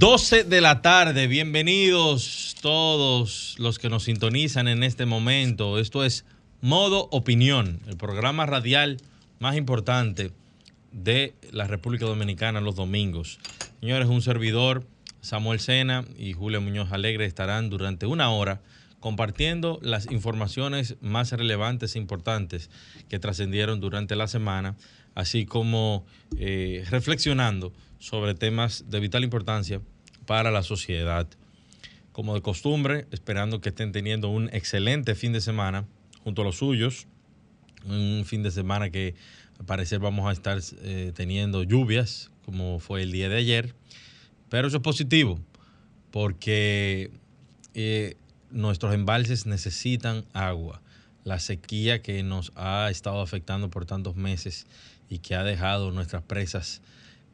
12 de la tarde, bienvenidos todos los que nos sintonizan en este momento. Esto es Modo Opinión, el programa radial más importante de la República Dominicana los domingos. Señores, un servidor, Samuel Sena y Julio Muñoz Alegre estarán durante una hora compartiendo las informaciones más relevantes e importantes que trascendieron durante la semana, así como eh, reflexionando sobre temas de vital importancia para la sociedad. Como de costumbre, esperando que estén teniendo un excelente fin de semana junto a los suyos, un fin de semana que al parecer vamos a estar eh, teniendo lluvias, como fue el día de ayer, pero eso es positivo, porque eh, nuestros embalses necesitan agua. La sequía que nos ha estado afectando por tantos meses y que ha dejado nuestras presas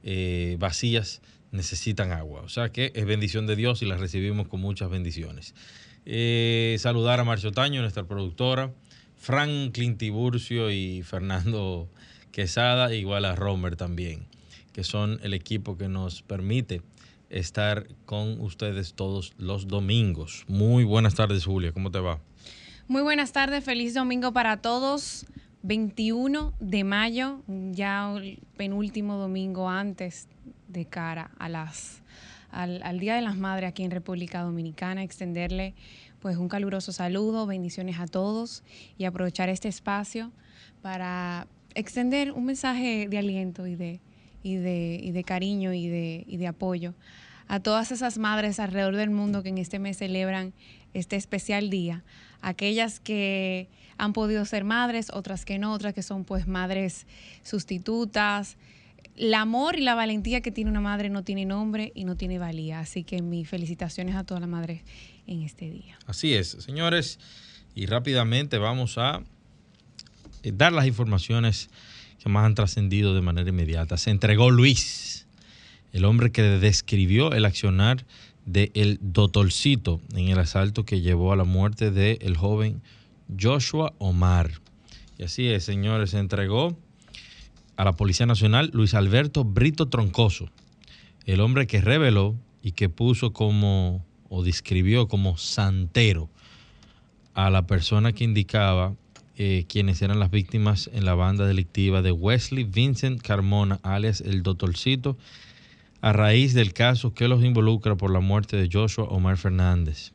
eh, vacías necesitan agua. O sea que es bendición de Dios y la recibimos con muchas bendiciones. Eh, saludar a Marcio Taño, nuestra productora, Franklin Tiburcio y Fernando Quesada, igual a Romer también, que son el equipo que nos permite estar con ustedes todos los domingos. Muy buenas tardes, Julia, ¿cómo te va? Muy buenas tardes, feliz domingo para todos. 21 de mayo, ya el penúltimo domingo antes de cara a las, al, Día de las Madres aquí en República Dominicana, extenderle pues un caluroso saludo, bendiciones a todos y aprovechar este espacio para extender un mensaje de aliento y de, y de, y de cariño y de, y de apoyo a todas esas madres alrededor del mundo que en este mes celebran este especial día, aquellas que han podido ser madres, otras que no, otras que son pues madres sustitutas. El amor y la valentía que tiene una madre no tiene nombre y no tiene valía. Así que mis felicitaciones a todas las madres en este día. Así es, señores. Y rápidamente vamos a eh, dar las informaciones que más han trascendido de manera inmediata. Se entregó Luis, el hombre que describió el accionar del el Dotolcito en el asalto que llevó a la muerte del el joven Joshua Omar. Y así es, señores, se entregó a la Policía Nacional Luis Alberto Brito Troncoso, el hombre que reveló y que puso como, o describió como santero a la persona que indicaba eh, quienes eran las víctimas en la banda delictiva de Wesley Vincent Carmona, alias el Doctorcito, a raíz del caso que los involucra por la muerte de Joshua Omar Fernández.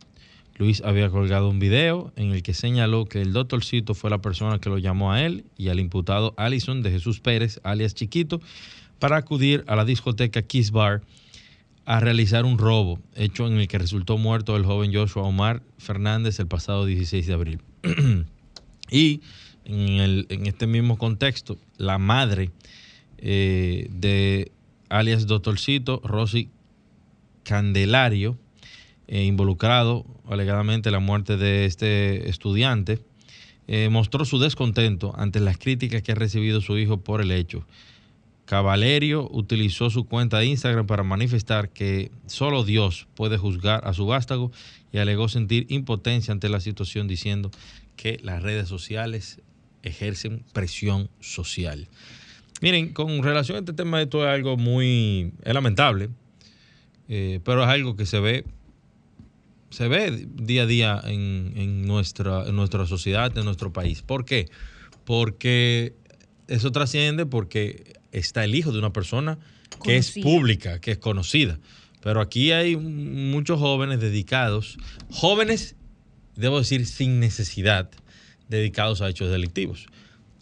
Luis había colgado un video en el que señaló que el doctorcito fue la persona que lo llamó a él y al imputado Allison de Jesús Pérez, alias Chiquito, para acudir a la discoteca Kiss Bar a realizar un robo, hecho en el que resultó muerto el joven Joshua Omar Fernández el pasado 16 de abril. y en, este mismo contexto, la madre eh, de alias Doctorcito, Rosy Candelario, eh, involucrado alegadamente en la muerte de este estudiante, eh, mostró su descontento ante las críticas que ha recibido su hijo por el hecho. Cavalerio utilizó su cuenta de Instagram para manifestar que solo Dios puede juzgar a su vástago y alegó sentir impotencia ante la situación diciendo que las redes sociales ejercen presión social. Miren, con relación a este tema, esto es algo muy lamentable, eh, pero es algo que se ve se ve día a día en, nuestra, en nuestra sociedad, en nuestro país. ¿Por qué? Porque eso trasciende porque está el hijo de una persona que es pública, que es conocida. Pero aquí hay muchos jóvenes dedicados, jóvenes, debo decir, sin necesidad, dedicados a hechos delictivos.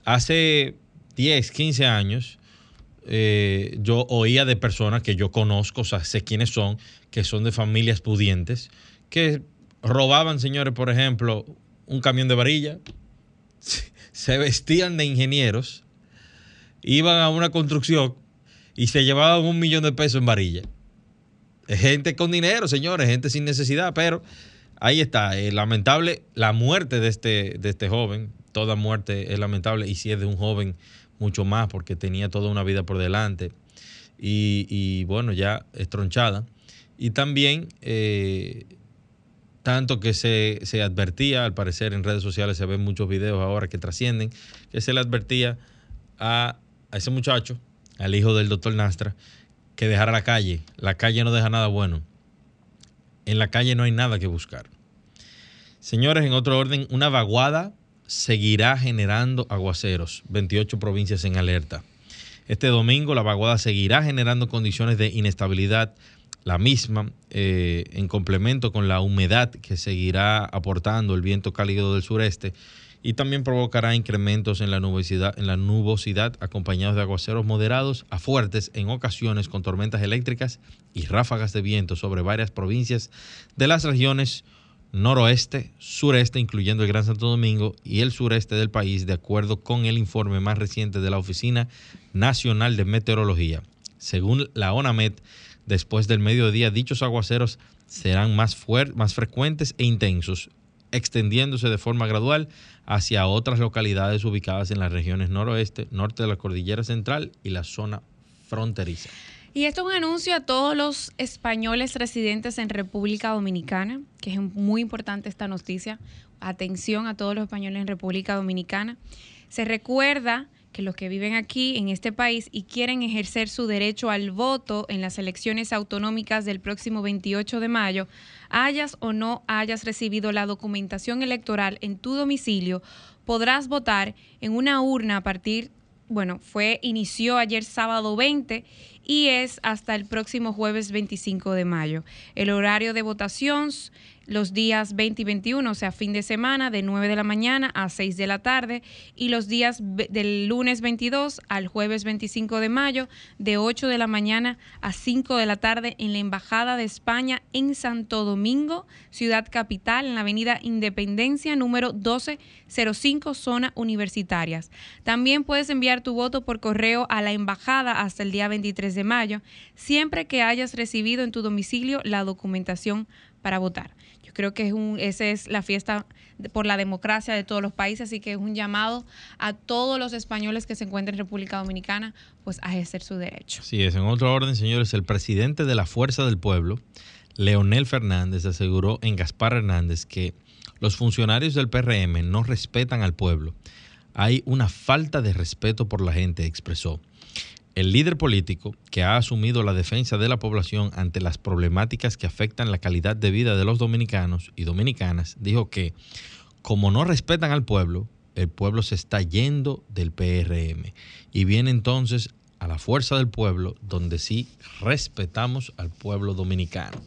Hace 10, 15 años, eh, yo oía de personas que yo conozco, o sea, sé quiénes son, que son de familias pudientes, que robaban, señores, por ejemplo, un camión de varilla, se vestían de ingenieros, iban a una construcción y se llevaban un millón de pesos en varilla. gente con dinero, señores, gente sin necesidad, pero ahí está, eh, lamentable la muerte de este, de este joven, toda muerte es lamentable y si es de un joven mucho más porque tenía toda una vida por delante y, bueno, ya estronchada. Y también, eh, tanto que se, advertía, al parecer en redes sociales se ven muchos videos ahora que trascienden, que se le advertía a, a ese muchacho, al hijo del doctor Nastra, que dejara la calle. La calle no deja nada bueno. En la calle no hay nada que buscar. Señores, en otro orden, una vaguada seguirá generando aguaceros. 28 provincias en alerta. Este domingo la vaguada seguirá generando condiciones de inestabilidad, la misma eh, en complemento con la humedad que seguirá aportando el viento cálido del sureste y también provocará incrementos en la nubosidad, en la nubosidad acompañados de aguaceros moderados a fuertes en ocasiones con tormentas eléctricas y ráfagas de viento sobre varias provincias de las regiones noroeste, sureste, incluyendo el Gran Santo Domingo y el sureste del país, de acuerdo con el informe más reciente de la Oficina Nacional de Meteorología. Según la ONAMET, después del mediodía dichos aguaceros serán más, más frecuentes e intensos, extendiéndose de forma gradual hacia otras localidades ubicadas en las regiones noroeste, norte de la cordillera central y la zona fronteriza. Y esto es un anuncio a todos los españoles residentes en República Dominicana, que es muy importante esta noticia. Atención a todos los españoles en República Dominicana. Se recuerda que los que viven aquí en este país y quieren ejercer su derecho al voto en las elecciones autonómicas del próximo 28 de mayo, hayas o no hayas recibido la documentación electoral en tu domicilio, podrás votar en una urna a partir, bueno, fue inició ayer sábado 20 y es hasta el próximo jueves 25 de mayo. El horario de votación los días 20 y 21, o sea, fin de semana, de 9 de la mañana a 6 de la tarde, y los días del lunes 22 al jueves 25 de mayo, de 8 de la mañana a 5 de la tarde, en la Embajada de España en Santo Domingo, ciudad capital, en la Avenida Independencia, número 1205, zona universitarias. También puedes enviar tu voto por correo a la Embajada hasta el día 23 de mayo, siempre que hayas recibido en tu domicilio la documentación para votar. Yo creo que es un, esa es la fiesta por la democracia de todos los países, así que es un llamado a todos los españoles que se encuentren en República Dominicana, pues a ejercer su derecho. Sí, es en otro orden, señores, el presidente de la Fuerza del Pueblo, Leonel Fernández, aseguró en Gaspar Hernández que los funcionarios del PRM no respetan al pueblo. Hay una falta de respeto por la gente, expresó. El líder político que ha asumido la defensa de la población ante las problemáticas que afectan la calidad de vida de los dominicanos y dominicanas dijo que como no respetan al pueblo, el pueblo se está yendo del PRM y viene entonces a la fuerza del pueblo donde sí respetamos al pueblo dominicano.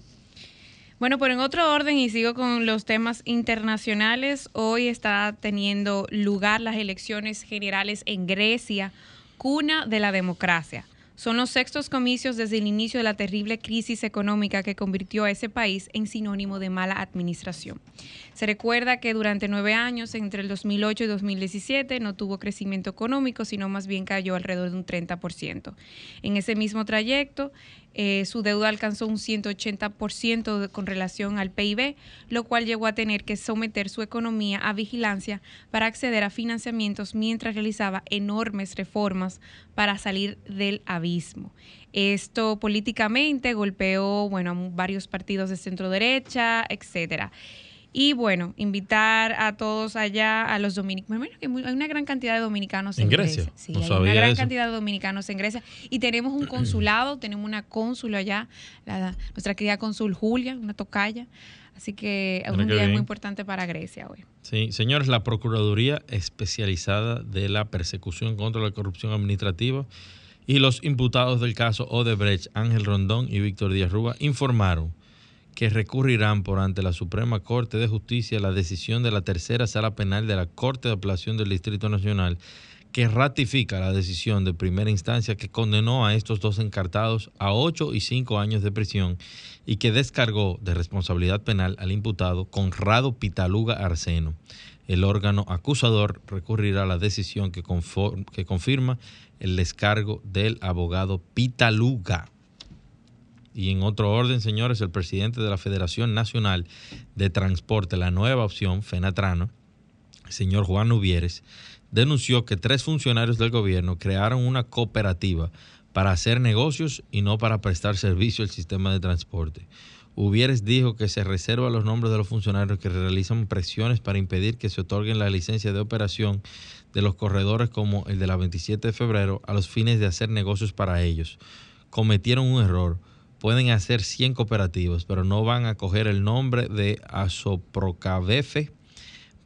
Bueno, pero en otro orden y sigo con los temas internacionales, hoy está teniendo lugar las elecciones generales en Grecia cuna de la democracia. Son los sextos comicios desde el inicio de la terrible crisis económica que convirtió a ese país en sinónimo de mala administración. Se recuerda que durante nueve años, entre el 2008 y 2017, no tuvo crecimiento económico, sino más bien cayó alrededor de un 30%. En ese mismo trayecto, eh, su deuda alcanzó un 180% con relación al PIB, lo cual llegó a tener que someter su economía a vigilancia para acceder a financiamientos mientras realizaba enormes reformas para salir del abismo. Esto políticamente golpeó bueno, a varios partidos de centro derecha, etcétera. Y bueno, invitar a todos allá, a los dominicanos. que hay una gran cantidad de dominicanos en, Grecia. Sí, hay una gran cantidad de dominicanos en Grecia. Y tenemos un consulado, tenemos una cónsula allá, nuestra querida cónsul Julia, una tocaya. Así que es un día muy importante para Grecia hoy. Sí, señores, la Procuraduría Especializada de la Persecución contra la Corrupción Administrativa y los imputados del caso Odebrecht, Ángel Rondón y Víctor Díaz Rúa, informaron que recurrirán por ante la Suprema Corte de Justicia la decisión de la tercera sala penal de la Corte de Apelación del Distrito Nacional que ratifica la decisión de primera instancia que condenó a estos dos encartados a ocho y cinco años de prisión y que descargó de responsabilidad penal al imputado Conrado Pitaluga Arseno. El órgano acusador recurrirá a la decisión que, que confirma el descargo del abogado Pitaluga. Y en otro orden, señores, el presidente de la Federación Nacional de Transporte, la nueva opción, FENATRANO, el señor Juan Ubieres, denunció que tres funcionarios del gobierno crearon una cooperativa para hacer negocios y no para prestar servicio al sistema de transporte. Ubieres dijo que se reserva los nombres de los funcionarios que realizan presiones para impedir que se otorguen la licencia de operación de los corredores como el de la 27 de febrero a los fines de hacer negocios para ellos. Cometieron un error. Pueden hacer 100 cooperativas, pero no van a coger el nombre de Asoprocabefe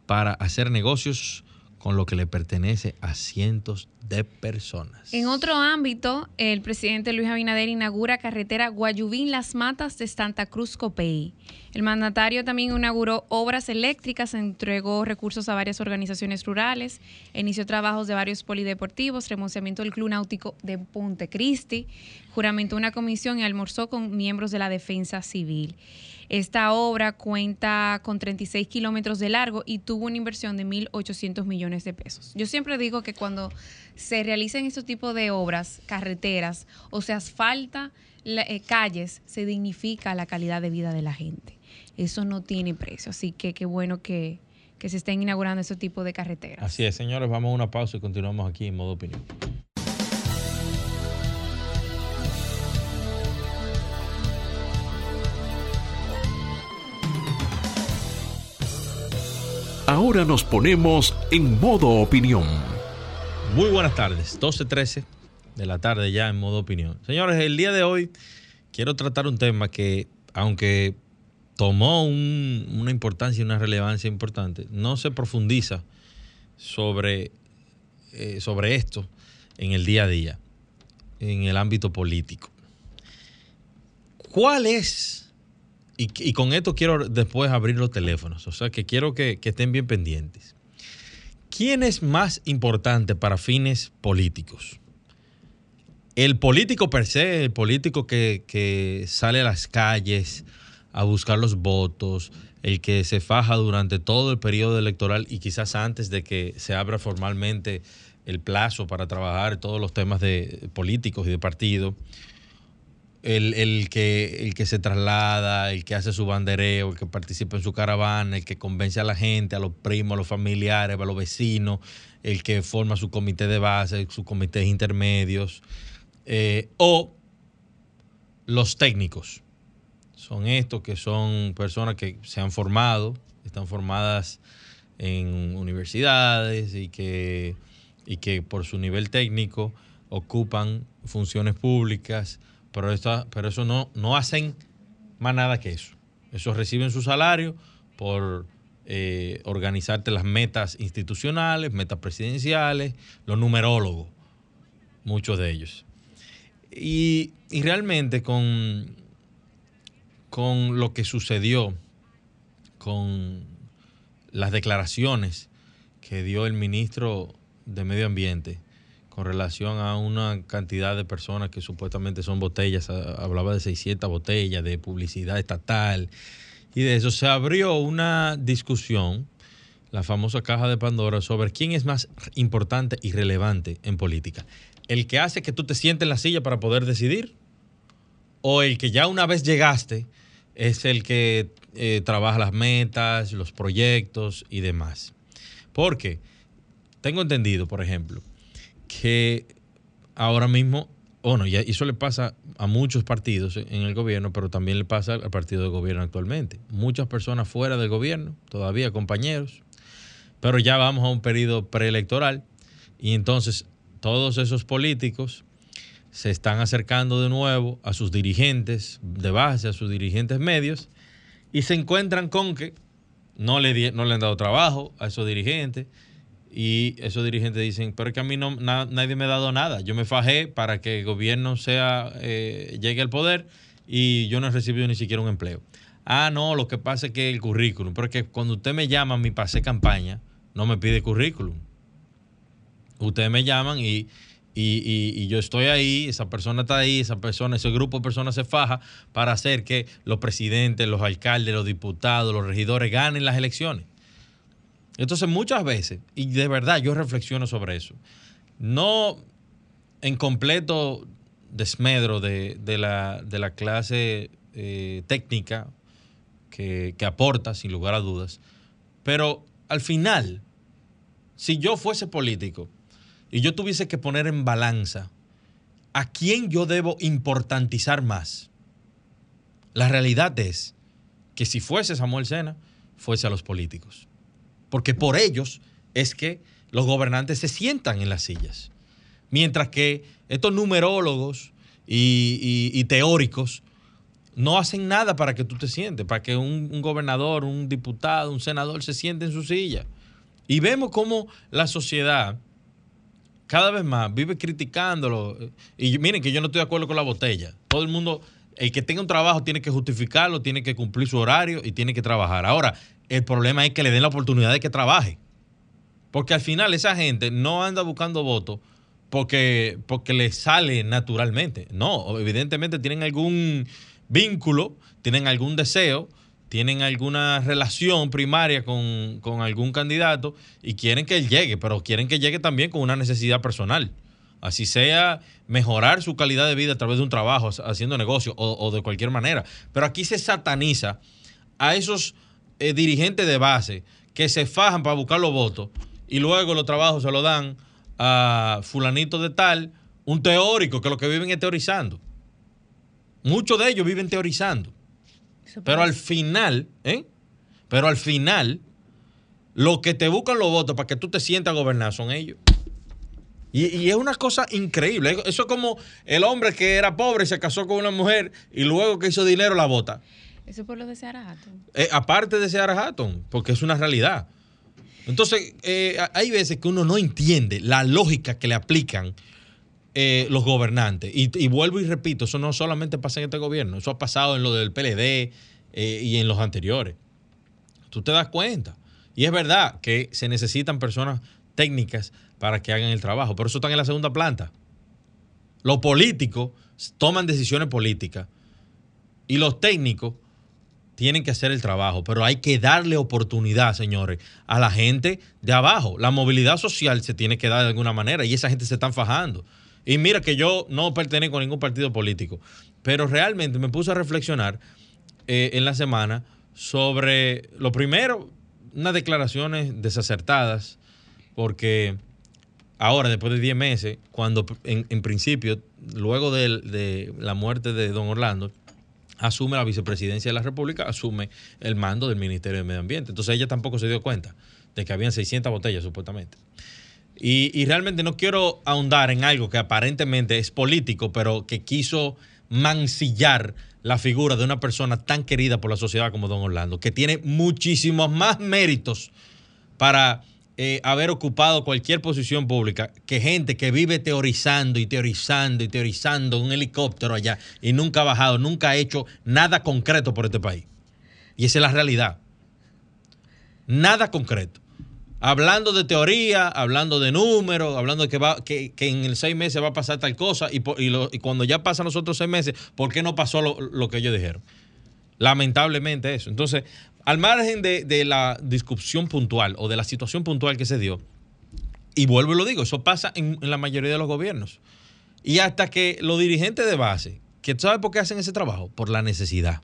para hacer negocios con lo que le pertenece a cientos de personas. En otro ámbito, el presidente Luis Abinader inaugura carretera Guayubín Las Matas de Santa Cruz Copey. El mandatario también inauguró obras eléctricas, entregó recursos a varias organizaciones rurales, inició trabajos de varios polideportivos, remonciamiento del Club Náutico de Cristi, juramentó una comisión y almorzó con miembros de la Defensa Civil. Esta obra cuenta con 36 kilómetros de largo y tuvo una inversión de 1.800 millones de pesos. Yo siempre digo que cuando se realicen estos tipos de obras, carreteras o se asfalta eh, calles, se dignifica la calidad de vida de la gente. Eso no tiene precio. Así que qué bueno que, que se estén inaugurando este tipo de carreteras. Así es, señores, vamos a una pausa y continuamos aquí en modo opinión. Ahora nos ponemos en modo opinión. Muy buenas tardes, 12.13 de la tarde ya en modo opinión. Señores, el día de hoy quiero tratar un tema que, aunque tomó una importancia y una relevancia importante, no se profundiza sobre, eh, sobre esto en el día a día, en el ámbito político. ¿Cuál es y, con esto quiero después abrir los teléfonos, o sea que quiero que, estén bien pendientes. ¿Quién es más importante para fines políticos? El político per se, el político que, sale a las calles a buscar los votos, el que se faja durante todo el periodo electoral y quizás antes de que se abra formalmente el plazo para trabajar todos los temas de políticos y de partido el, que, el que se traslada, el que hace su bandereo, el que participa en su caravana, el que convence a la gente, a los primos, a los familiares, a los vecinos, el que forma su comité de base, sus comités intermedios, eh, o los técnicos. Son estos que son personas que se han formado, están formadas en universidades y que, y que por su nivel técnico ocupan funciones públicas pero, pero eso no, no hacen más nada que eso. Eso reciben su salario por eh, organizarte las metas institucionales, metas presidenciales, los numerólogos, muchos de ellos. Y, realmente con, con lo que sucedió, con las declaraciones que dio el ministro de Medio Ambiente, con relación a una cantidad de personas que supuestamente son botellas, hablaba de 600 botellas de publicidad estatal y de eso se abrió una discusión, la famosa caja de Pandora, sobre quién es más importante y relevante en política. El que hace que tú te sientes en la silla para poder decidir o el que ya una vez llegaste es el que eh, trabaja las metas, los proyectos y demás. Porque tengo entendido, por ejemplo, que ahora mismo, bueno, y eso le pasa a muchos partidos en el gobierno, pero también le pasa al partido de gobierno actualmente. Muchas personas fuera del gobierno, todavía compañeros, pero ya vamos a un periodo preelectoral y entonces todos esos políticos se están acercando de nuevo a sus dirigentes de base, a sus dirigentes medios, y se encuentran con que no le, no le han dado trabajo a esos dirigentes, y esos dirigentes dicen, pero es que a mí no, nadie me ha dado nada. Yo me fajé para que el gobierno sea, eh, llegue al poder y yo no he recibido ni siquiera un empleo. Ah, no, lo que pasa es que el currículum, porque cuando usted me llama mi pase campaña, no me pide currículum. Ustedes me llaman y, y, yo estoy ahí, esa persona está ahí, esa persona, ese grupo de personas se faja para hacer que los presidentes, los alcaldes, los diputados, los regidores ganen las elecciones. Entonces muchas veces, y de verdad yo reflexiono sobre eso, no en completo desmedro de, la, clase eh, técnica que, que aporta, sin lugar a dudas. Pero al final, si yo fuese político y yo tuviese que poner en balanza a quién yo debo importantizar más, la realidad es que si fuese Samuel Sena, fuese a los políticos. Porque por ellos es que los gobernantes se sientan en las sillas. Mientras que estos numerólogos y, teóricos no hacen nada para que tú te sientes, para que un, gobernador, un diputado, un senador se siente en su silla. Y vemos cómo la sociedad cada vez más vive criticándolo. Y miren que yo no estoy de acuerdo con la botella. Todo el mundo, el que tenga un trabajo tiene que justificarlo, tiene que cumplir su horario y tiene que trabajar. Ahora, el problema es que le den la oportunidad de que trabaje. Porque al final esa gente no anda buscando votos porque, porque le sale naturalmente. No, evidentemente tienen algún vínculo, tienen algún deseo, tienen alguna relación primaria con, algún candidato y quieren que él llegue, pero quieren que llegue también con una necesidad personal. Así sea mejorar su calidad de vida a través de un trabajo, haciendo negocio o, de cualquier manera. Pero aquí se sataniza a esos eh, dirigentes de base que se fajan para buscar los votos y luego los trabajos se lo dan a fulanito de tal, un teórico, que lo que viven es teorizando. Muchos de ellos viven teorizando. Pero al final, ¿eh? Pero al final, lo que te buscan los votos para que tú te sientas a gobernar son ellos. Y, es una cosa increíble. Eso es como el hombre que era pobre y se casó con una mujer y luego que hizo dinero la vota. Eso es por lo de Seara Hatton. Eh, aparte de Seara Hatton, porque es una realidad. Entonces, eh, hay veces que uno no entiende la lógica que le aplican eh, los gobernantes. Y, vuelvo y repito, eso no solamente pasa en este gobierno, eso ha pasado en lo del PLD y en los anteriores. Tú te das cuenta. Y es verdad que se necesitan personas técnicas para que hagan el trabajo, pero eso está en la segunda planta. Los políticos toman decisiones políticas y los técnicos tienen que hacer el trabajo, pero hay que darle oportunidad, señores, a la gente de abajo. La movilidad social se tiene que dar de alguna manera y esa gente se están fajando. Y mira que yo no pertenezco a ningún partido político, pero realmente me puse a reflexionar eh, en la semana sobre, lo primero, unas declaraciones desacertadas, porque ahora, después de 10 meses, cuando en, principio, luego de la muerte de don Orlando, asume la vicepresidencia de la República, asume el mando del Ministerio de Medio Ambiente. Entonces ella tampoco se dio cuenta de que habían 600 botellas supuestamente. Y, realmente no quiero ahondar en algo que aparentemente es político, pero que quiso mancillar la figura de una persona tan querida por la sociedad como don Orlando, que tiene muchísimos más méritos para eh, haber ocupado cualquier posición pública que gente que vive teorizando y teorizando y teorizando un helicóptero allá y nunca ha bajado, nunca ha hecho nada concreto por este país. Y esa es la realidad. Nada concreto. Hablando de teoría, hablando de números, hablando de que, va, que, en el seis meses va a pasar tal cosa y, y, cuando ya pasan los otros seis meses, ¿por qué no pasó lo, lo que ellos dijeron? Lamentablemente eso. Entonces, al margen de, la discusión puntual o de la situación puntual que se dio, y vuelvo y lo digo, eso pasa en, la mayoría de los gobiernos. Y hasta que los dirigentes de base, que ¿sabe por qué hacen ese trabajo? Por la necesidad.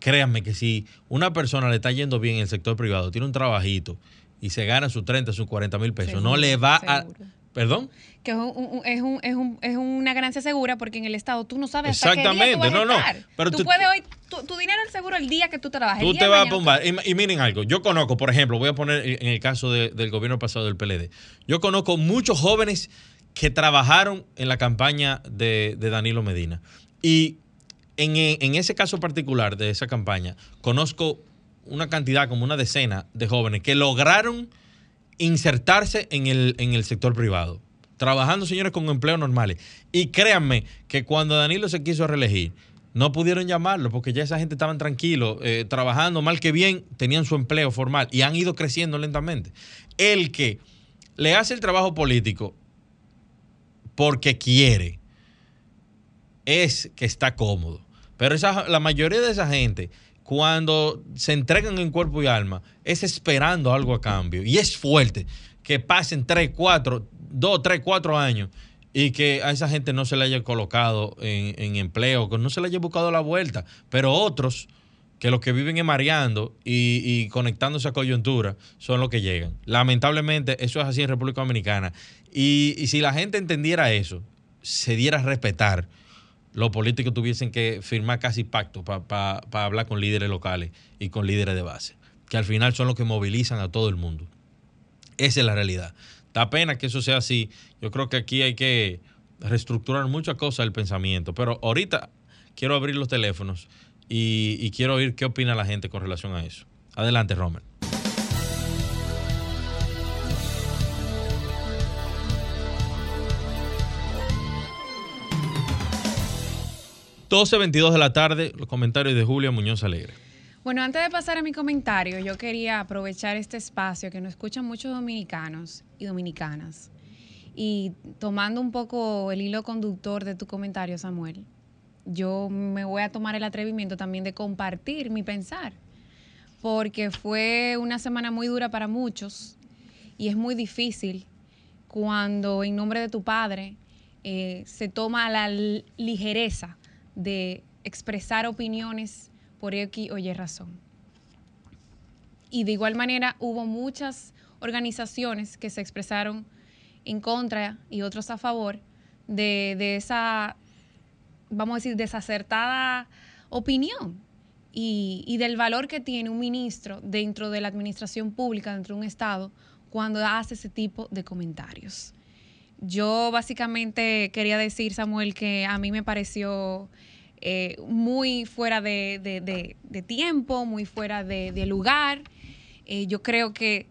Créanme que si una persona le está yendo bien en el sector privado, tiene un trabajito y se gana sus 30, sus 40 mil pesos, no le va a ¿Perdón? Que es, un, es, es, una ganancia segura porque en el Estado tú no sabes Exactamente, hasta qué día tú vas no, no. Pero tú, puedes hoy, tu, dinero es seguro el día que tú trabajes. Tú te vas a bombar. Y, miren algo, yo conozco, por ejemplo, voy a poner en el caso del gobierno pasado del PLD, yo conozco muchos jóvenes que trabajaron en la campaña de, Danilo Medina. Y en, en ese caso particular de esa campaña, conozco una cantidad, como una decena de jóvenes que lograron insertarse en el, en el sector privado, trabajando, señores, con empleos normales. Y créanme que cuando Danilo se quiso reelegir, no pudieron llamarlo porque ya esa gente estaban tranquilos, eh, trabajando mal que bien, tenían su empleo formal y han ido creciendo lentamente. El que le hace el trabajo político porque quiere es que está cómodo. Pero esa, la mayoría de esa gente cuando se entregan en cuerpo y alma, es esperando algo a cambio. Y es fuerte que pasen 3, 4, 2, 3, 4 años y que a esa gente no se le haya colocado en, empleo, que no se le haya buscado la vuelta, pero otros que los que viven en mareando y, conectándose a coyuntura son los que llegan. Lamentablemente eso es así en República Dominicana. Y, y si la gente entendiera eso, se diera a respetar, los políticos tuviesen que firmar casi pactos para hablar con líderes locales y con líderes de base, que al final son los que movilizan a todo el mundo. Esa es la realidad. Da pena que eso sea así. Yo creo que aquí hay que reestructurar muchas cosas del pensamiento, pero ahorita quiero abrir los teléfonos y, y quiero oír qué opina la gente con relación a eso. Adelante, Romer. 12.22 de la tarde, los comentarios de Julia Muñoz Alegre. Bueno, antes de pasar a mi comentario, yo quería aprovechar este espacio que nos escuchan muchos dominicanos y dominicanas. Y tomando un poco el hilo conductor de tu comentario, Samuel, yo me voy a tomar el atrevimiento también de compartir mi pensar, porque fue una semana muy dura para muchos y es muy difícil cuando en nombre de tu padre eh, se toma la ligereza de expresar opiniones por X o Y razón. Y de igual manera hubo muchas organizaciones que se expresaron en contra y otros a favor de, esa, vamos a decir, desacertada opinión y, y, del valor que tiene un ministro dentro de la administración pública, dentro de un Estado, cuando hace ese tipo de comentarios. Yo básicamente quería decir, Samuel, que a mí me pareció eh, muy fuera de, tiempo, muy fuera de, lugar. Eh, yo creo que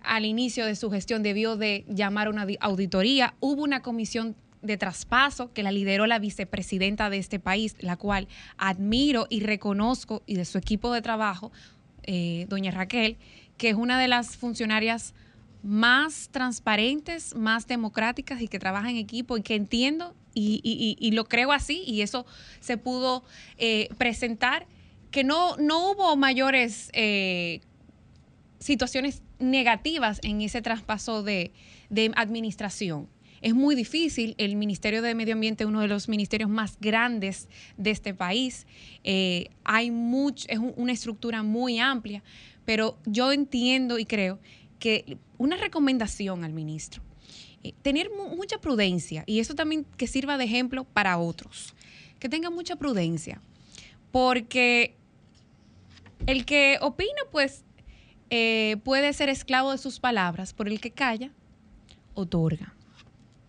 al inicio de su gestión debió de llamar una auditoría. Hubo una comisión de traspaso que la lideró la vicepresidenta de este país, la cual admiro y reconozco, y de su equipo de trabajo, eh, doña Raquel, que es una de las funcionarias más transparentes, más democráticas y que trabaja en equipo y que entiendo y, lo creo así y eso se pudo eh, presentar, que no, no hubo mayores eh, situaciones negativas en ese traspaso de, administración. Es muy difícil. El Ministerio de Medio Ambiente es uno de los ministerios más grandes de este país. Eh, hay mucho, es una estructura muy amplia, pero yo entiendo y creo que una recomendación al ministro, eh, tener mucha prudencia y eso también que sirva de ejemplo para otros, que tengan mucha prudencia, porque el que opina pues eh, puede ser esclavo de sus palabras, por el que calla, otorga.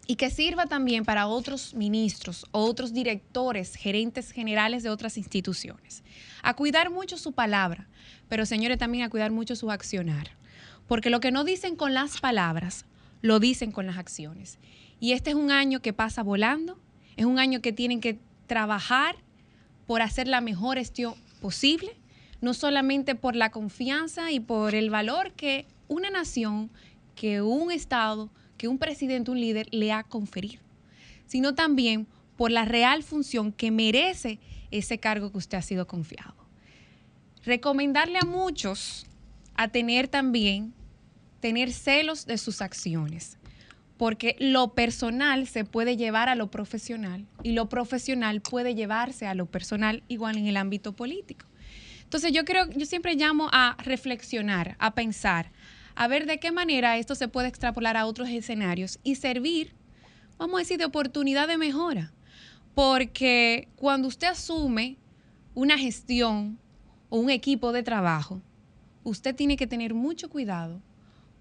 Y que sirva también para otros ministros, otros directores, gerentes generales de otras instituciones. A cuidar mucho su palabra, pero señores también a cuidar mucho su accionar. Porque lo que no dicen con las palabras, lo dicen con las acciones. Y este es un año que pasa volando, es un año que tienen que trabajar por hacer la mejor gestión posible, no solamente por la confianza y por el valor que una nación, que un Estado, que un presidente, un líder le ha conferido, sino también por la real función que merece ese cargo que usted ha sido confiado. Recomendarle a muchos a tener también tener celos de sus acciones, porque lo personal se puede llevar a lo profesional y lo profesional puede llevarse a lo personal igual en el ámbito político. Entonces yo creo, yo siempre llamo a reflexionar, a pensar, a ver de qué manera esto se puede extrapolar a otros escenarios y servir, vamos a decir, de oportunidad de mejora. Porque cuando usted asume una gestión o un equipo de trabajo, usted tiene que tener mucho cuidado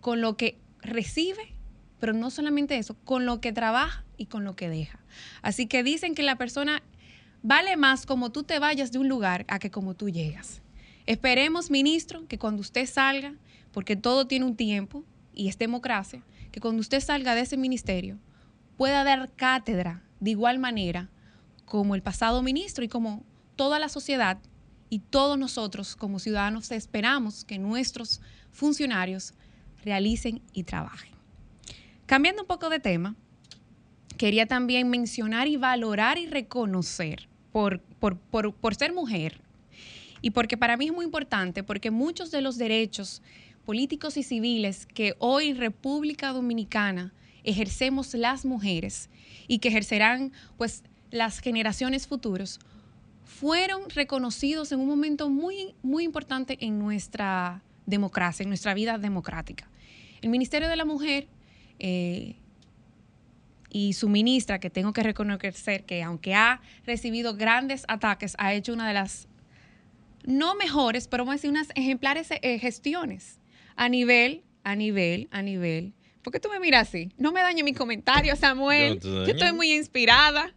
con lo que recibe, pero no solamente eso, con lo que trabaja y con lo que deja. Así que dicen que la persona vale más como tú te vayas de un lugar a que como tú llegas. Esperemos, ministro, que cuando usted salga, porque todo tiene un tiempo y es democracia, que cuando usted salga de ese ministerio pueda dar cátedra de igual manera como el pasado ministro y como toda la sociedad y todos nosotros como ciudadanos esperamos que nuestros funcionarios realicen y trabajen. Cambiando un poco de tema, quería también mencionar y valorar y reconocer por, por, ser mujer y porque para mí es muy importante, porque muchos de los derechos políticos y civiles que hoy República Dominicana ejercemos las mujeres y que ejercerán pues las generaciones futuros, fueron reconocidos en un momento muy, muy importante en nuestra democracia, en nuestra vida democrática. El Ministerio de la Mujer eh, y su ministra, que tengo que reconocer que aunque ha recibido grandes ataques, ha hecho una de las, no mejores, pero vamos a decir, unas ejemplares eh, gestiones a nivel, a nivel, a nivel. ¿Por qué tú me miras así? No me dañe mi comentario, Samuel. Yo estoy muy inspirada.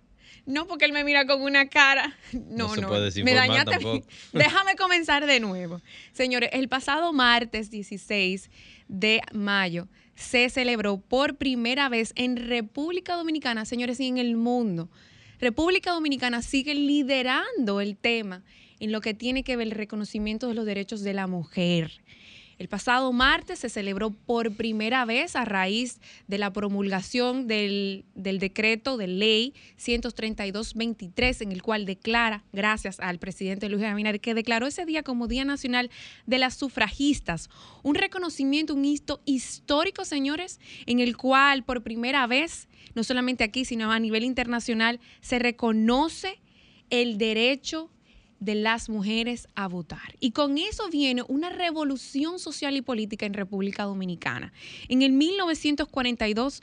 No, porque él me mira con una cara. No, no. me dañaste. Déjame comenzar de nuevo. Señores, el pasado martes 16 de mayo se celebró por primera vez en República Dominicana, señores, y en el mundo. República Dominicana sigue liderando el tema en lo que tiene que ver el reconocimiento de los derechos de la mujer. El pasado martes se celebró por primera vez a raíz de la promulgación del, decreto de ley 132-23, en el cual declara, gracias al presidente Luis Abinader, que declaró ese día como Día Nacional de las Sufragistas, un reconocimiento, un hito histórico, señores, en el cual por primera vez, no solamente aquí, sino a nivel internacional, se reconoce el derecho de las mujeres a votar. Y con eso viene una revolución social y política en República Dominicana. En el 1942,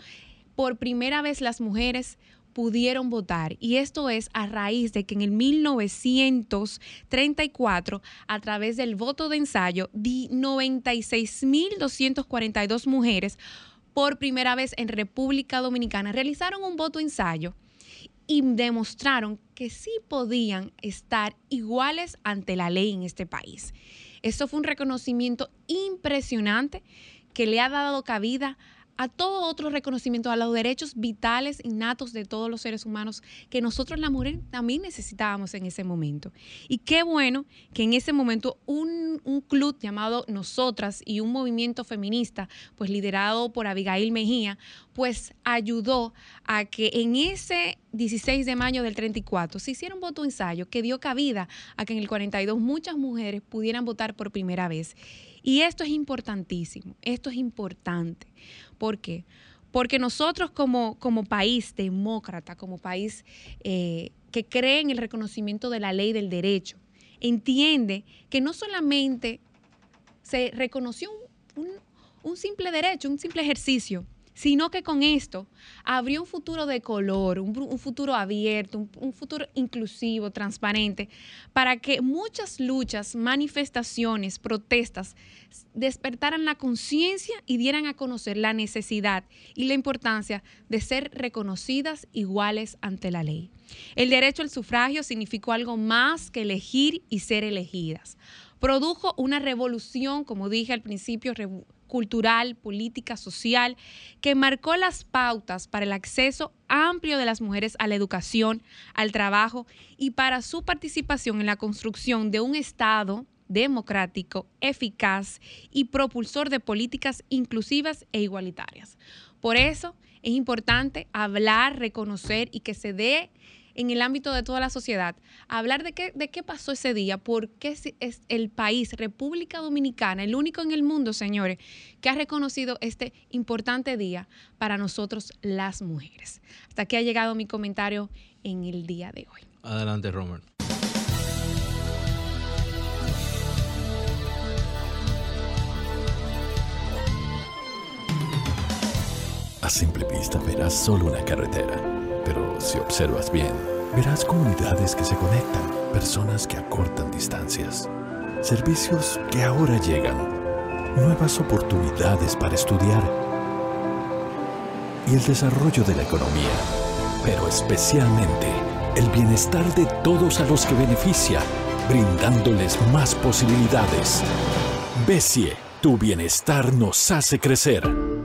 por primera vez las mujeres pudieron votar. Y esto es a raíz de que en el 1934, a través del voto de ensayo, 96.242 mujeres por primera vez en República Dominicana realizaron un voto ensayo y demostraron que sí podían estar iguales ante la ley en este país. Esto fue un reconocimiento impresionante que le ha dado cabida a todo otro reconocimiento, a los derechos vitales innatos de todos los seres humanos que nosotros las mujeres también necesitábamos en ese momento. Y qué bueno que en ese momento un, un, club llamado Nosotras y un movimiento feminista, pues liderado por Abigail Mejía, pues ayudó a que en ese 16 de mayo del 34 se hiciera un voto ensayo que dio cabida a que en el 42 muchas mujeres pudieran votar por primera vez. Y esto es importantísimo, esto es importante. ¿Por qué? Porque nosotros como, como país demócrata, como país eh, que cree en el reconocimiento de la ley del derecho, entiende que no solamente se reconoció un simple derecho, un simple ejercicio, sino que con esto habría un futuro de color, un, futuro abierto, un, futuro inclusivo, transparente, para que muchas luchas, manifestaciones, protestas despertaran la conciencia y dieran a conocer la necesidad y la importancia de ser reconocidas iguales ante la ley. El derecho al sufragio significó algo más que elegir y ser elegidas produjo una revolución, como dije al principio, cultural, política, social, que marcó las pautas para el acceso amplio de las mujeres a la educación, al trabajo y para su participación en la construcción de un Estado democrático, eficaz y propulsor de políticas inclusivas e igualitarias. Por eso es importante hablar, reconocer y que se dé en el ámbito de toda la sociedad, hablar de qué, de qué pasó ese día, por qué es el país, República Dominicana, el único en el mundo, señores, que ha reconocido este importante día para nosotros las mujeres. Hasta aquí ha llegado mi comentario en el día de hoy. Adelante, Romer. A simple vista verás solo una carretera pero si observas bien, verás comunidades que se conectan, personas que acortan distancias, servicios que ahora llegan, nuevas oportunidades para estudiar y el desarrollo de la economía, pero especialmente el bienestar de todos a los que beneficia, brindándoles más posibilidades. Besie, tu bienestar nos hace crecer.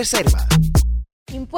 Banreserva.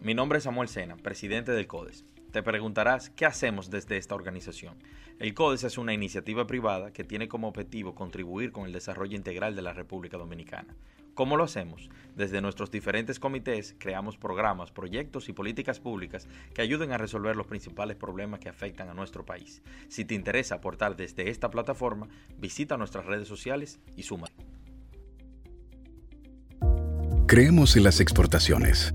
Mi nombre es Samuel Sena, presidente del CODES. Te preguntarás, ¿qué hacemos desde esta organización? El CODES es una iniciativa privada que tiene como objetivo contribuir con el desarrollo integral de la República Dominicana. ¿Cómo lo hacemos? Desde nuestros diferentes comités creamos programas, proyectos y políticas públicas que ayuden a resolver los principales problemas que afectan a nuestro país. Si te interesa aportar desde esta plataforma, visita nuestras redes sociales y suma. Creemos en las exportaciones,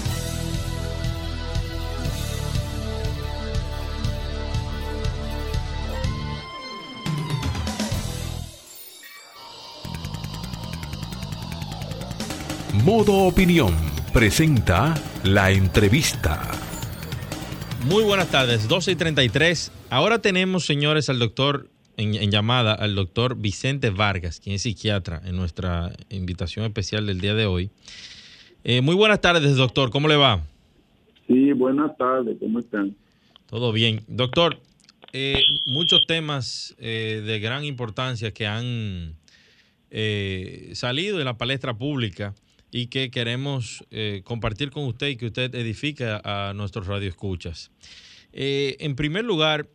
Modo Opinión presenta la entrevista. Muy buenas tardes, 12 y 33. Ahora tenemos, señores, al doctor en, llamada al doctor Vicente Vargas, quien es psiquiatra, en nuestra invitación especial del día de hoy. Eh, muy buenas tardes, doctor. ¿Cómo le va? Sí, buenas tardes. ¿Cómo están? Todo bien. Doctor, eh, muchos temas eh, de gran importancia que han salido de la palestra pública y que queremos compartir con usted y que usted edifique a nuestros radioescuchas. en primer lugar,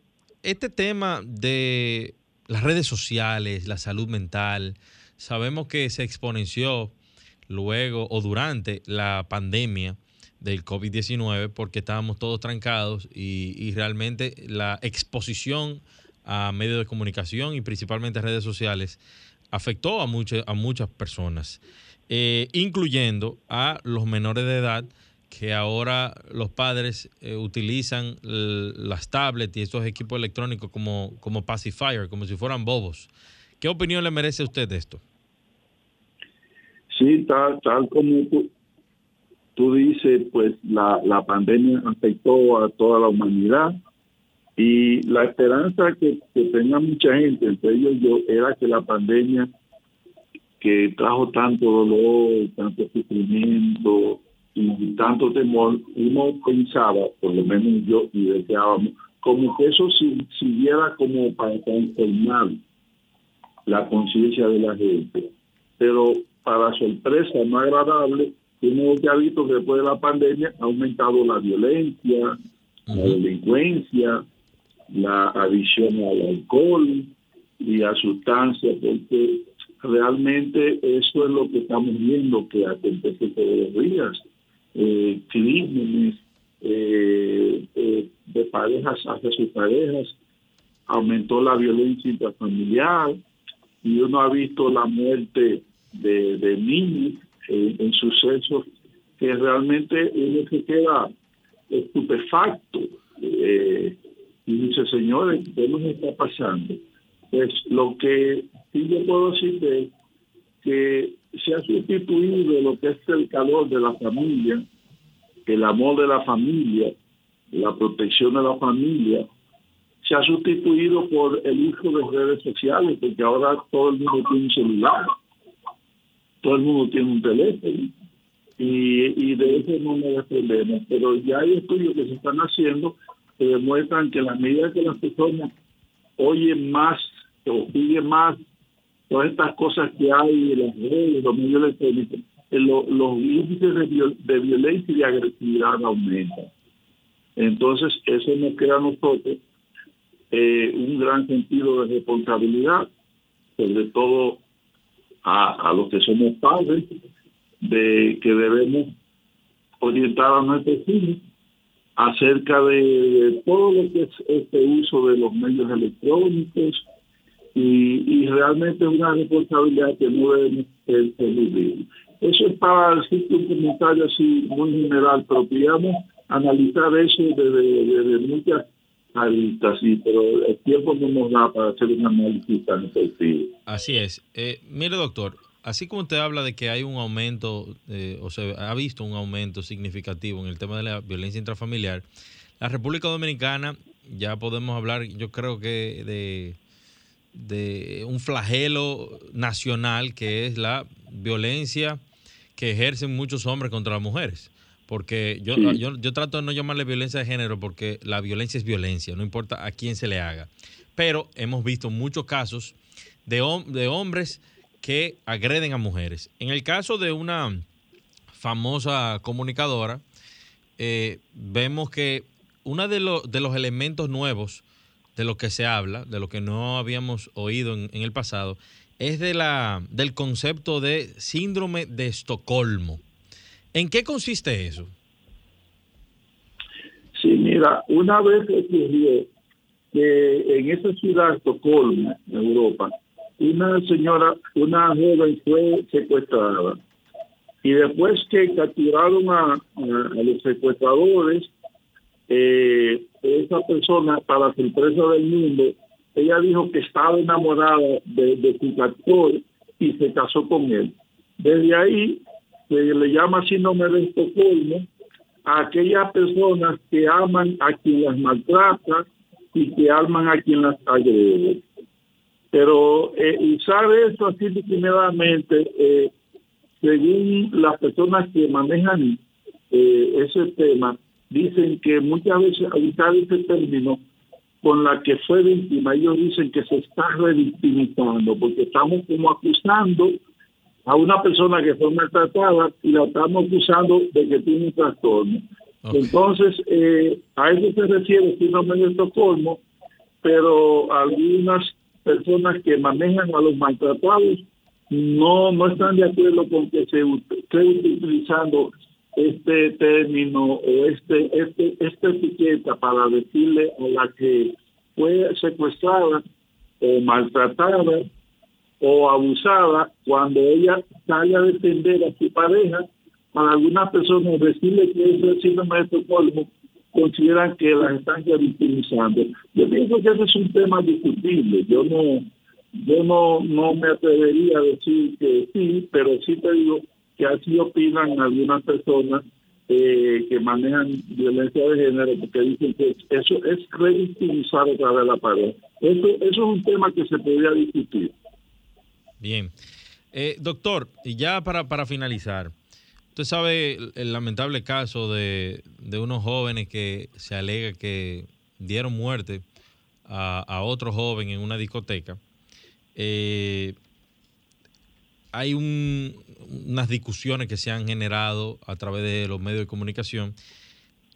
este tema de las redes sociales, la salud mental, sabemos que se exponenció luego o durante la pandemia del COVID-19 porque estábamos todos trancados y, realmente la exposición a medios de comunicación y principalmente redes sociales afectó a, a muchas personas, eh, incluyendo a los menores de edad que ahora los padres eh, utilizan las tablets y estos equipos electrónicos como, como pacifier, como si fueran bobos. ¿Qué opinión le merece a usted de esto? Sí, tal, tal como tú, dices, pues la, la pandemia afectó a toda la humanidad y la esperanza que, que tenga mucha gente, entre ellos yo, era que la pandemia que trajo tanto dolor, tanto sufrimiento, y tanto temor, uno pensaba, por lo menos yo y deseábamos, como que eso siguiera como para transformar la conciencia de la gente. Pero para sorpresa no agradable, uno ya ha visto que después de la pandemia ha aumentado la violencia, la delincuencia, la adicción al alcohol y a sustancias, porque realmente eso es lo que estamos viendo que acontece todos los días eh, crímenes eh, eh, de parejas hacia sus parejas, aumentó la violencia intrafamiliar y uno ha visto la muerte de, niños en sucesos que realmente uno se queda estupefacto y dice, señores, ¿qué nos está pasando? Pues lo que sí yo puedo decir es que se ha sustituido lo que es el calor de la familia, el amor de la familia, la protección de la familia, se ha sustituido por el uso de redes sociales, porque ahora todo el mundo tiene un celular, todo el mundo tiene un teléfono, y, de eso no nos defendemos. Pero ya hay estudios que se están haciendo que demuestran que la medida que las personas oyen más o siguen más todas estas cosas que hay en las redes, los medios electrónicos, eh, los índices de, violencia y de agresividad aumentan. Entonces, eso nos crea a nosotros eh, un gran sentido de responsabilidad, sobre todo a, a los que somos padres, de que debemos orientar a nuestros hijos acerca de, todo lo que es este uso de los medios electrónicos y, realmente es una responsabilidad que no debemos eludir. Eso es para decir un comentario así muy general, pero queríamos analizar eso desde, muchas aristas, sí, pero el tiempo no nos da para hacer un análisis tan efectivo. Así es. Eh, mire, doctor, así como usted habla de que hay un aumento, eh, o se ha visto un aumento significativo en el tema de la violencia intrafamiliar, la República Dominicana ya podemos hablar, yo creo que de, de un flagelo nacional que es la violencia que ejercen muchos hombres contra las mujeres. Porque yo, yo, yo, trato de no llamarle violencia de género porque la violencia es violencia, no importa a quién se le haga. Pero hemos visto muchos casos de, de hombres que agreden a mujeres. En el caso de una famosa comunicadora, eh, vemos que uno de, de, los elementos nuevos de lo que se habla, de lo que no habíamos oído en, el pasado, es de la, del concepto de síndrome de Estocolmo. ¿En qué consiste eso? Sí, mira, una vez ocurrió que en esa ciudad, Estocolmo, Europa, una señora, una joven fue secuestrada. Y después que capturaron a, los secuestradores, eh, esa persona, para sorpresa del mundo, ella dijo que estaba enamorada de, su captor y se casó con él. Desde ahí se le llama síndrome de Estocolmo a aquellas personas que aman a quien las maltrata y que aman a quien las agrede. Pero eh, usar eso así primeramente, eh, según las personas que manejan eh, ese tema, dicen que muchas veces usar ese término con la que fue víctima, ellos dicen que se está revictimizando, porque estamos como acusando a una persona que fue maltratada y la estamos acusando de que tiene un trastorno. Entonces, a eso se refiere el síndrome de Estocolmo, pero algunas personas que manejan a los maltratados no, no están de acuerdo con que se esté utilizando este término o este, este, esta etiqueta para decirle a la que fue secuestrada o maltratada o abusada cuando ella salga a defender a su pareja, para algunas personas decirle que es el síndrome de Estocolmo consideran que las están victimizando. Yo pienso que ese es un tema discutible. Yo no, yo no, no me atrevería a decir que sí, pero sí te digo que así opinan algunas personas eh, que manejan violencia de género porque dicen que eso es revictimizar otra vez la pared. Eso, es un tema que se podría discutir. Bien. Eh, doctor, y ya para, para finalizar, Usted sabe el, lamentable caso de, unos jóvenes que se alega que dieron muerte a, otro joven en una discoteca. Eh, hay unas discusiones que se han generado a través de los medios de comunicación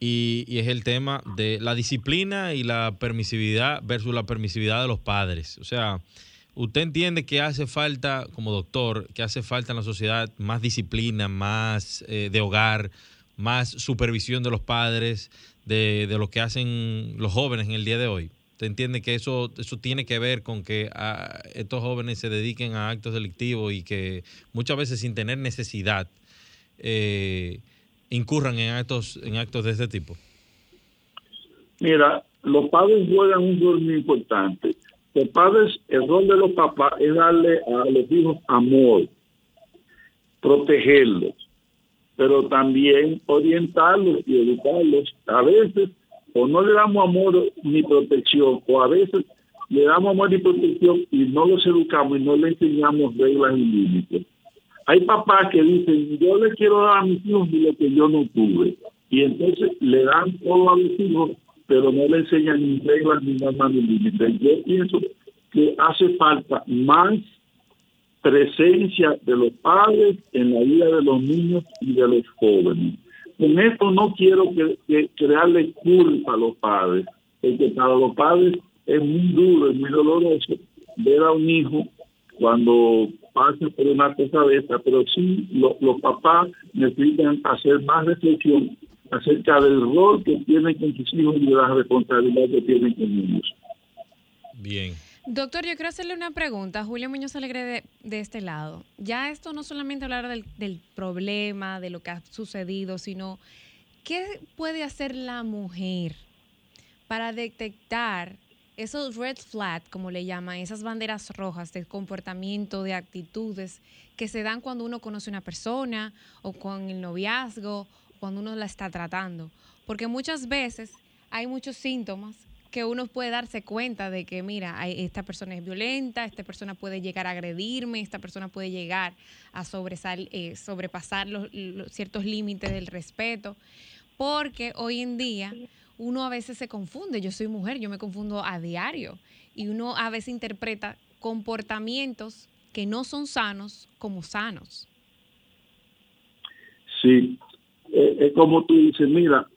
y, es el tema de la disciplina y la permisividad versus la permisividad de los padres. O sea, ¿Usted entiende que hace falta, como doctor, que hace falta en la sociedad más disciplina, más eh, de hogar, más supervisión de los padres, de, lo que hacen los jóvenes en el día de hoy? ¿Usted entiende que eso, eso tiene que ver con que ah, estos jóvenes se dediquen a actos delictivos y que muchas veces sin tener necesidad eh, incurran en actos, en actos de este tipo? Mira, los padres juegan un rol muy importante los padres, el rol de los papás es darle a los hijos amor, protegerlos, pero también orientarlos y educarlos. A veces, o no le damos amor ni protección, o a veces le damos amor y protección y no los educamos y no les enseñamos reglas y límites. Hay papás que dicen, yo le quiero dar a mis hijos lo que yo no tuve. Y entonces le dan todo a los hijos pero no le enseñan ni reglas ni normas ni límites. Yo pienso que hace falta más presencia de los padres en la vida de los niños y de los jóvenes. Con esto no quiero que, crearle culpa a los padres, porque para los padres es muy duro, es muy doloroso ver a un hijo cuando pase por una cosa de esta, pero sí los papás necesitan hacer más reflexión acerca del rol que tienen con sus hijos y la responsabilidad que tienen con ellos. Bien. Doctor, yo quiero hacerle una pregunta. Julio Muñoz Alegre de, este lado. Ya esto no solamente hablar del, del problema, de lo que ha sucedido, sino qué puede hacer la mujer para detectar esos red flags, como le llaman, esas banderas rojas de comportamiento, de actitudes que se dan cuando uno conoce a una persona o con el noviazgo, cuando uno la está tratando. Porque muchas veces hay muchos síntomas que uno puede darse cuenta de que, mira, esta persona es violenta, esta persona puede llegar a agredirme, esta persona puede llegar a sobresal, eh, sobrepasar los, ciertos límites del respeto, porque hoy en día uno a veces se confunde, yo soy mujer, yo me confundo a diario, y uno a veces interpreta comportamientos que no son sanos como sanos. Sí, eh, es como tú dices, mira,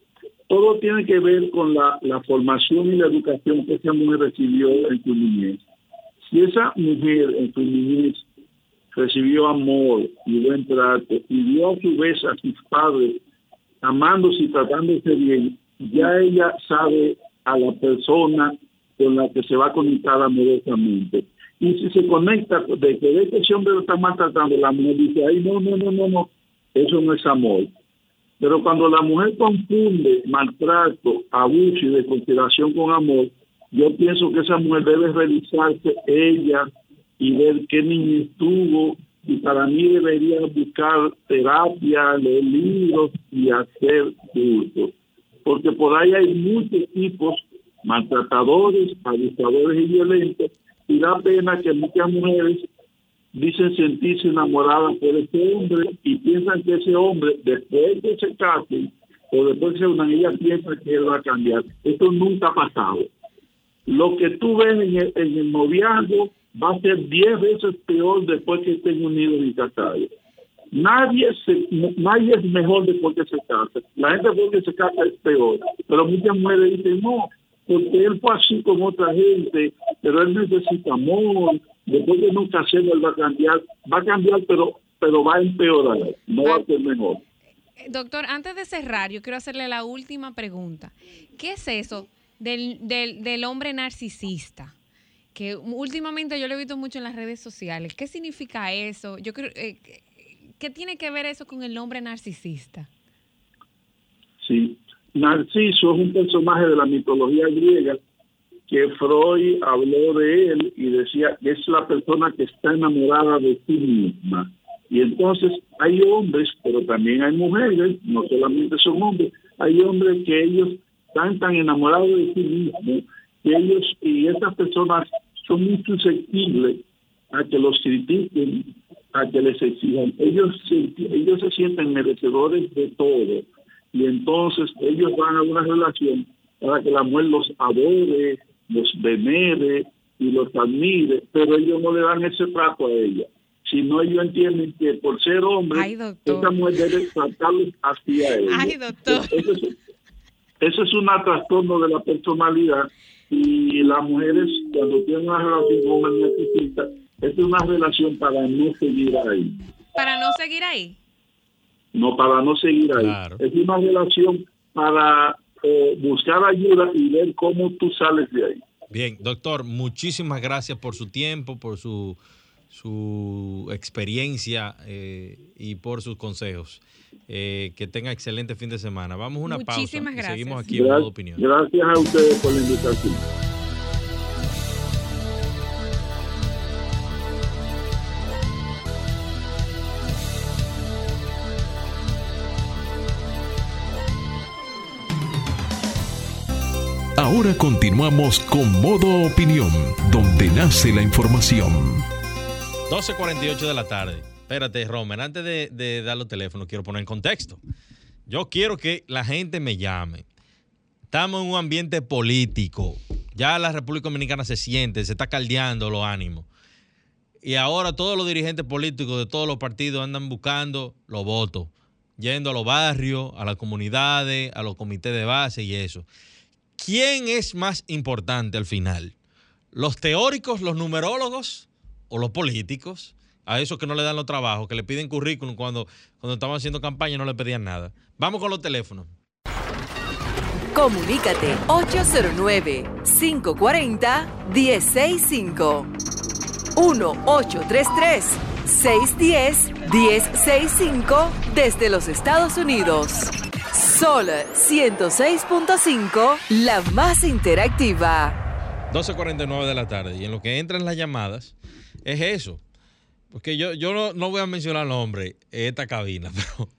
todo tiene que ver con la, formación y la educación que esa mujer recibió en su niñez. Si esa mujer en su niñez recibió amor y buen trato y dio a su vez a sus padres amándose y tratándose bien, ya ella sabe a la persona con la que se va a conectar amorosamente. Y si se conecta de que ese hombre lo está maltratando, la mujer dice, ay, no, no, no, no, no, eso no es amor. Pero cuando la mujer confunde maltrato, abuso y desconsideración con amor, yo pienso que esa mujer debe realizarse ella y ver qué niño estuvo y para mí debería buscar terapia, leer libros y hacer cursos. Porque por ahí hay muchos tipos maltratadores, abusadores y violentos y da pena que muchas mujeres dicen sentirse enamoradas por ese hombre y piensan que ese hombre, después de se casen o después de se unan, ella piensa que él va a cambiar. Esto nunca ha pasado. Lo que tú ves en el, noviazgo va a ser diez veces peor después que estén unidos y casados. Nadie, se, nadie es mejor después que se casa. La gente después que se casa es peor. Pero muchas mujeres dicen, no, porque él fue así con otra gente, pero él necesita amor, después de nunca se va a cambiar, va a cambiar, pero, pero va a empeorar, no va a ser mejor. Eh, doctor, antes de cerrar, yo quiero hacerle la última pregunta. ¿Qué es eso del, del, del hombre narcisista? Que últimamente yo lo he visto mucho en las redes sociales. ¿Qué significa eso? Yo creo, eh, ¿Qué tiene que ver eso con el hombre narcisista? Sí, Narciso es un personaje de la mitología griega que Freud habló de él y decía que es la persona que está enamorada de sí misma. Y entonces hay hombres, pero también hay mujeres, no solamente son hombres, hay hombres que ellos están tan enamorados de sí mismos ellos y esas personas son muy susceptibles a que los critiquen, a que les exijan. Ellos ellos se sienten merecedores de todo y entonces ellos van a una relación para que la mujer los adore, los venere y los admire, pero ellos no le dan ese trato a ella. Sino ellos entienden que por ser hombre, esa mujer debe tratarlos hacia ella. Ay, doctor. Eso es, un trastorno de la personalidad y las mujeres cuando tienen una relación con una necesita, es una relación para no seguir ahí. ¿Para no seguir ahí? No, para no seguir ahí. Es una relación para eh, buscar ayuda y ver cómo tú sales de ahí. Bien, doctor, muchísimas gracias por su tiempo, por su, su experiencia eh, y por sus consejos. Eh, que tenga excelente fin de semana. Vamos a una Muchísimas pausa. Gracias. seguimos aquí en modo opinión. Gracias a ustedes por la invitación. Ahora continuamos con modo opinión, donde nace la información. 12.48 de la tarde. Espérate, Romer, antes de, dar los teléfonos, quiero poner en contexto. Yo quiero que la gente me llame. Estamos en un ambiente político. Ya la República Dominicana se siente, se está caldeando los ánimos. Y ahora todos los dirigentes políticos de todos los partidos andan buscando los votos, yendo a los barrios, a las comunidades, a los comités de base y eso. ¿Quién es más importante al final? ¿Los teóricos, los numerólogos o los políticos? A esos que no le dan los trabajos, que le piden currículum cuando, cuando estaban haciendo campaña no le pedían nada. Vamos con los teléfonos. Comunícate 809-540-1065. 1-833-610-1065 desde los Estados Unidos. Sol 106.5, la más interactiva. 12.49 de la tarde. Y en lo que entran las llamadas es eso. Porque yo, yo no, voy a mencionar nombres en esta cabina, pero,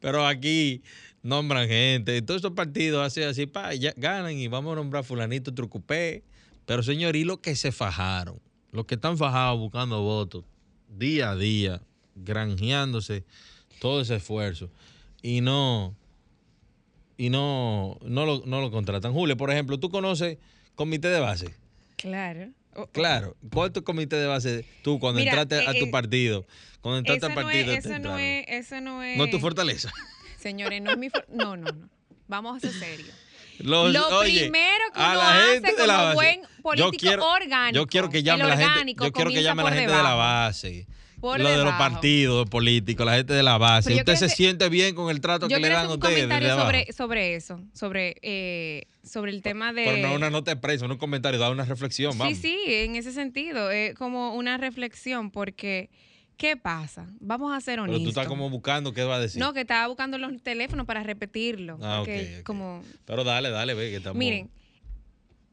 pero aquí nombran gente. Todos estos partidos hacen así, pa, ya ganan y vamos a nombrar fulanito trucupé. Pero señor, y los que se fajaron, los que están fajados buscando votos día a día, granjeándose todo ese esfuerzo y no y no, no, lo, no lo contratan. Julio, por ejemplo, ¿tú conoces comité de base? Claro. Claro. ¿Cuál es tu comité de base tú cuando Mira, entraste a tu eh, partido? Cuando entraste al no partido. es, te eso no es, eso no es. No es tu fortaleza. Señores, no es mi for- No, no, no. Vamos a ser serios. Los- Lo oye, primero que uno hace como buen Yo político quiero- orgánico, Yo quiero que llame la gente. Yo quiero que llame la gente de la base. Por lo de los partidos políticos, la gente de la base. Pero yo Usted se siente bien con el trato Yo que le dan a ustedes comentario desde abajo. sobre, sobre eso, sobre, eh, sobre el tema de... Pero no una nota de prensa, no un comentario, da una reflexión, Sí, vamos. sí, en ese sentido, es como una reflexión, porque ¿qué pasa? Vamos a ser Pero honestos. tú estás como buscando qué va a decir. No, que estaba buscando los teléfonos para repetirlo. Ah, porque ok, ok. como, Pero dale, dale, ve que estamos. miren,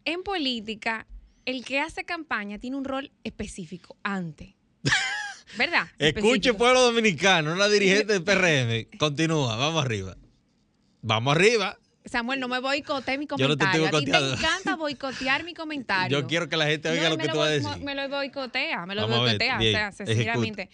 en política, el que hace campaña tiene un rol específico antes. ¿Verdad? Escuche, Específico. pueblo dominicano, una dirigente del PRM. Continúa, vamos arriba. Vamos arriba. Samuel, no me boicote mi Yo no te comentario. a ti te encanta boicotear mi comentario. Yo quiero que la gente oiga No, lo que tú vas a decir. Me lo boicotea, me lo Vamos ver, boicotea. bien, o sea, sencillamente.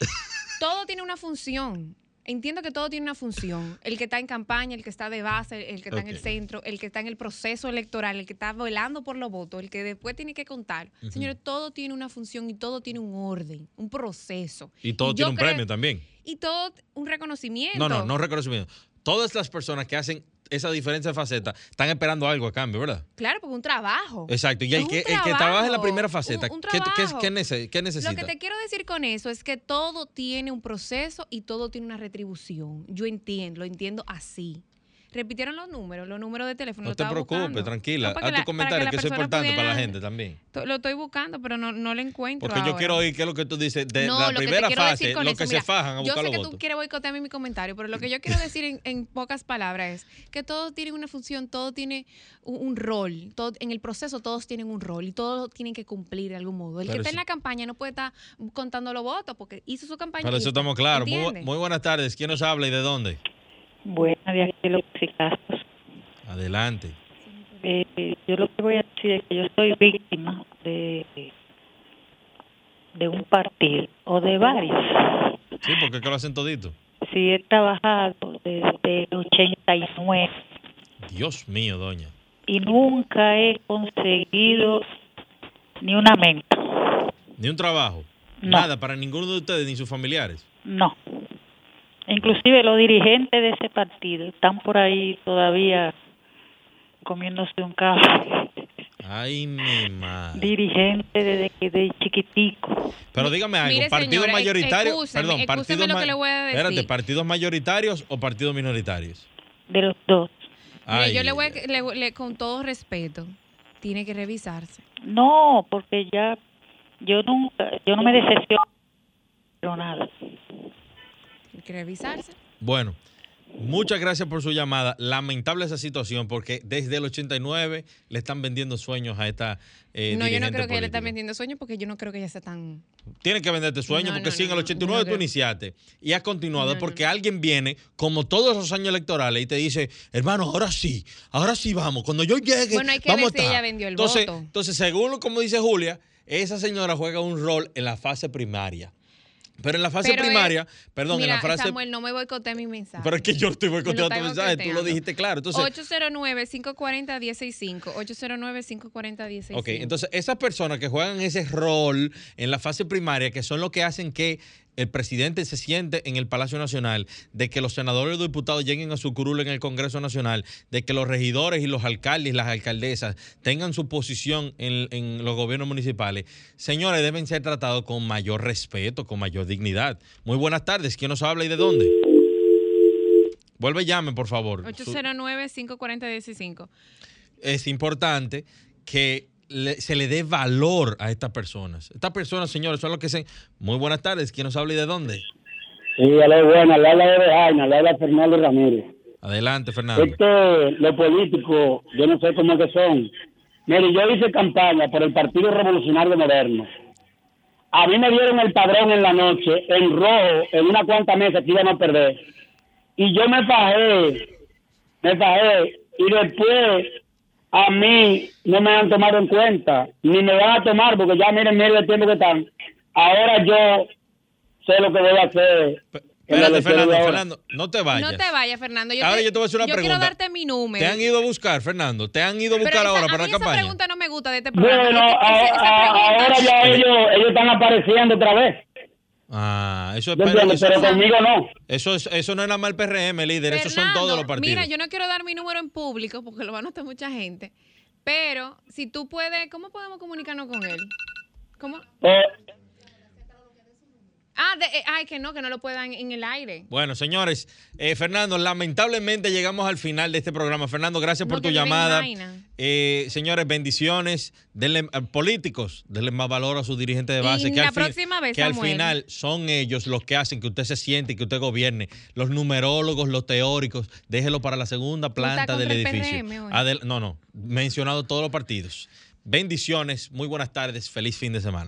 todo tiene una función. Entiendo que todo tiene una función. El que está en campaña, el que está de base, el que está en el centro, el que está en el proceso electoral, el que está velando por los votos, el que después tiene que contar. Ujú. Señores, todo tiene una función y todo tiene un orden, un proceso. Y todo tiene un premio también. Y todo un reconocimiento. No, no, no reconocimiento. Todas las personas que hacen esa diferencia de faceta están esperando algo a cambio, ¿verdad? Claro, porque un trabajo. Exacto. Y el que, el que trabaja en la primera faceta, un- un ¿qué, qué- trabajo. qué nece- qué necesita? Lo que te quiero decir con eso es que todo tiene un proceso y todo tiene una retribución. Yo entiendo, lo entiendo así. Repitieron los números, los números de teléfono. No lo te preocupes, buscando. tranquila. No, Haz tu comentario, que, eso es importante para la gente también. To- Lo estoy buscando, pero no, no lo encuentro. Porque yo quiero oír qué es lo que tú dices de No, la lo primera fase, decir con los eso, que mira, se fajan a Yo buscar sé los que votos. tú quieres boicotearme mi comentario, pero lo que yo quiero decir en, en pocas palabras es que todo tiene una función, todo tiene un, un rol. Todo, en el proceso todos tienen un rol y todos tienen que cumplir de algún modo. El Pero que está sí. en la campaña no puede estar contando los votos porque hizo su campaña. Para y eso estamos claros. Muy, muy buenas tardes. ¿Quién nos habla y de dónde? Buenas de aquí los Castros. Adelante. Eh, yo lo que voy a decir es que yo soy víctima de de un partido o de varios. Sí, porque es que lo hacen todito. Sí, he trabajado desde el 89 Dios mío, doña. y nunca he conseguido ni una menta. Ni un trabajo. No. Nada para ninguno de ustedes ni sus familiares. No. Inclusive los dirigentes de ese partido están por ahí todavía comiéndose un café. Ay, mi madre. Dirigente desde que de chiquitico. Pero dígame algo, Mire, partidos señora, mayoritarios, excúseme, perdón, excúseme partidos lo ma- que le voy a decir. Espérate, partidos mayoritarios o partidos minoritarios. De los dos. Mire, yo le voy a, le- le- con todo respeto, tiene que revisarse. No, porque ya yo nunca, yo no me decepciono pero nada. Que revisarse. Bueno, muchas gracias por su llamada. Lamentable esa situación porque desde el 89 le están vendiendo sueños a esta eh, no, yo no creo que le política. está vendiendo sueños porque yo no creo que ella sea tan... Tienen que venderte sueños No, porque no, si en el no, 89 no tú iniciaste y has continuado porque alguien viene, como todos los años electorales, y te dice, hermano, ahora sí, ahora sí vamos, cuando yo llegue, Bueno, hay que vamos ver si a estar". ella vendió el entonces, voto. Entonces, según como dice Julia, esa señora juega un rol en la fase primaria. Pero en la fase Pero, primaria, perdón, Mira, en la frase... Samuel, no me boicote mi mensaje. pero es que yo estoy boicoteando tu mensaje, tú lo dijiste claro. Entonces, 809-540-165. 809-540-165. Ok, entonces esas personas que juegan ese rol en la fase primaria, que son los que hacen que el presidente se siente en el Palacio Nacional, de que los senadores y diputados lleguen a su curul en el Congreso Nacional, de que los regidores y los alcaldes y las alcaldesas tengan su posición en, en los gobiernos municipales, señores, deben ser tratados con mayor respeto, con mayor dignidad. Muy buenas tardes. ¿Quién nos habla y de dónde? Vuelve y llame, por favor. Su- 809-540-15. es importante que le- se le dé valor a estas personas. Estas personas, señores, son los que se... Muy buenas tardes. ¿Quién nos habla y de dónde? Sí, aló, buena, le habla de Jaina, le habla Fernando Ramírez. Adelante, Fernando. Es que los políticos, yo no sé cómo que son. Mire, yo hice campaña por el Partido Revolucionario Moderno. A mí me dieron el padrón en la noche, en rojo, en una cuanta mesa que íbamos a perder. Y yo me fajé, me fajé, y después a mí no me han tomado en cuenta, ni me van a tomar, porque ya miren, miren el tiempo que están. Ahora yo sé lo que voy a hacer. la Espérate, Fernando. Fernando, no te vayas. No te vayas, Fernando. Yo, Ahora te, yo te voy a hacer una yo pregunta. quiero darte mi número. ¿Te han ido a buscar, Fernando? ¿Te han ido a buscar Pero ahora esa- para a la mí esa campaña? pregunta no me gusta de este programa. Bueno, Esa- a- esa a- ahora ya ellos, ellos están apareciendo otra vez. Ah, eso es ¿Me entiendes? Pero conmigo no. Eso, es, eso no es nada más el PRM, líder. Esos son Fernando, todos los partidos. Mira, yo no quiero dar mi número en público porque lo va a notar mucha gente. Pero si tú puedes, ¿cómo podemos comunicarnos con él? ¿Cómo? Eh, Ah, de- eh, ay, que no, que no lo puedan en el aire. Bueno, señores, eh, Fernando, lamentablemente llegamos al final de este programa. Fernando, gracias No, por tu llamada. Eh, señores, bendiciones. Denle, políticos, denle más valor a sus dirigentes de Y base. que la al, fin- próxima vez, que al Samuel. final son ellos los que hacen que usted se siente y que usted gobierne. Los numerólogos, los teóricos, déjelo para la segunda planta del edificio. PRM. Adel- no, no, mencionado todos los partidos. Bendiciones, muy buenas tardes, feliz fin de semana.